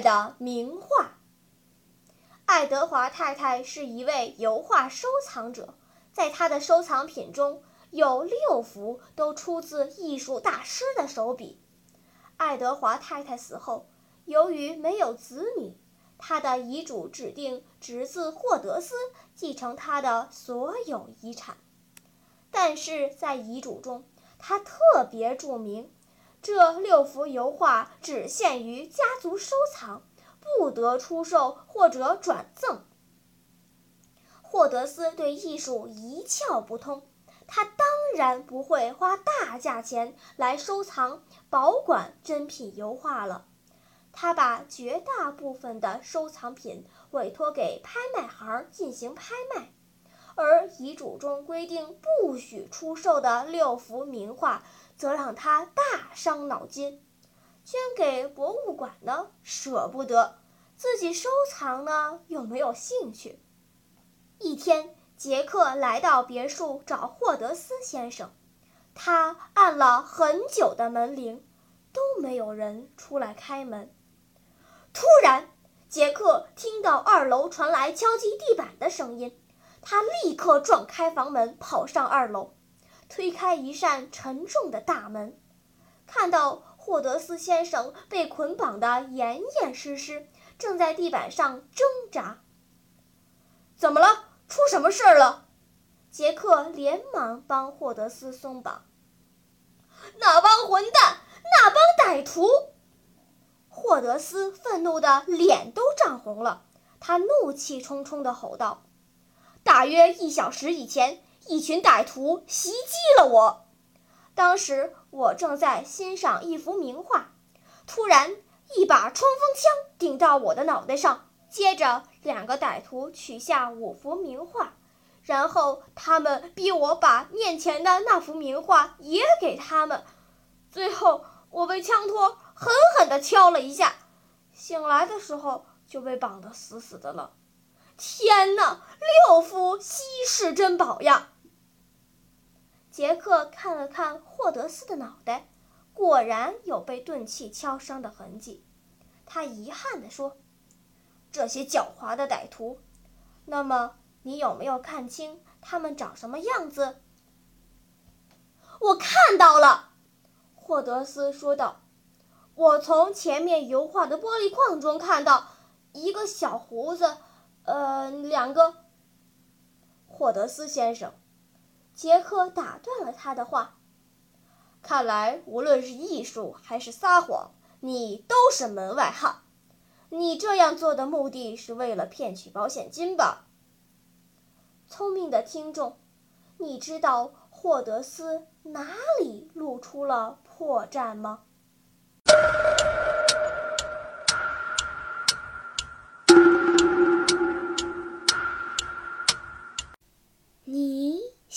的名画。爱德华太太是一位油画收藏者，在她的收藏品中有六幅都出自艺术大师的手笔。爱德华太太死后，由于没有子女，他的遗嘱指定侄子霍德斯继承他的所有遗产，但是在遗嘱中，他特别注明。这六幅油画只限于家族收藏，不得出售或者转赠。霍德斯对艺术一窍不通，他当然不会花大价钱来收藏、保管珍品油画了。他把绝大部分的收藏品委托给拍卖行进行拍卖，而遗嘱中规定不许出售的六幅名画。则让他大伤脑筋，捐给博物馆呢舍不得，自己收藏呢又没有兴趣。一天，杰克来到别墅找霍德斯先生，他按了很久的门铃，都没有人出来开门。突然，杰克听到二楼传来敲击地板的声音，他立刻撞开房门，跑上二楼。推开一扇沉重的大门，看到霍德斯先生被捆绑得严严实实，正在地板上挣扎。怎么了？出什么事儿了？杰克连忙帮霍德斯松绑。那帮混蛋，那帮歹徒！霍德斯愤怒的脸都涨红了，他怒气冲冲地吼道：“大约一小时以前。”一群歹徒袭击了我，当时我正在欣赏一幅名画，突然一把冲锋枪顶到我的脑袋上，接着两个歹徒取下五幅名画，然后他们逼我把面前的那幅名画也给他们，最后我被枪托狠狠地敲了一下，醒来的时候就被绑得死死的了。天哪，六幅稀世珍宝呀！杰克看了看霍德斯的脑袋，果然有被钝器敲伤的痕迹。他遗憾地说：“这些狡猾的歹徒，那么你有没有看清他们长什么样子？”我看到了，霍德斯说道：“我从前面油画的玻璃框中看到一个小胡子，呃，两个。”霍德斯先生。杰克打断了他的话。看来，无论是艺术还是撒谎，你都是门外汉。你这样做的目的是为了骗取保险金吧？聪明的听众，你知道霍德斯哪里露出了破绽吗？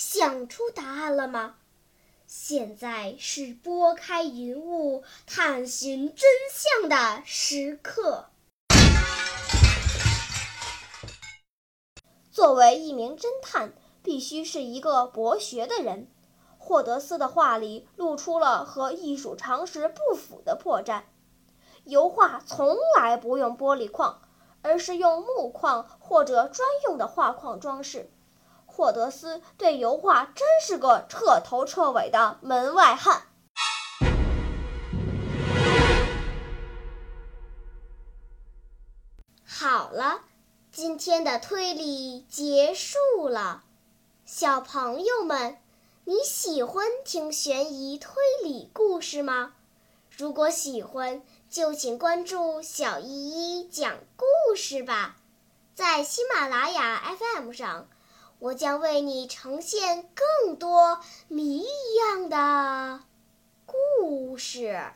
想出答案了吗？现在是拨开云雾探寻真相的时刻。作为一名侦探，必须是一个博学的人。霍德斯的画里露出了和艺术常识不符的破绽。油画从来不用玻璃框，而是用木框或者专用的画框装饰。霍德斯对油画真是个彻头彻尾的门外汉。好了，今天的推理结束了。小朋友们，你喜欢听悬疑推理故事吗？如果喜欢，就请关注小依依讲故事吧，在喜马拉雅 FM 上。我将为你呈现更多谜一样的故事。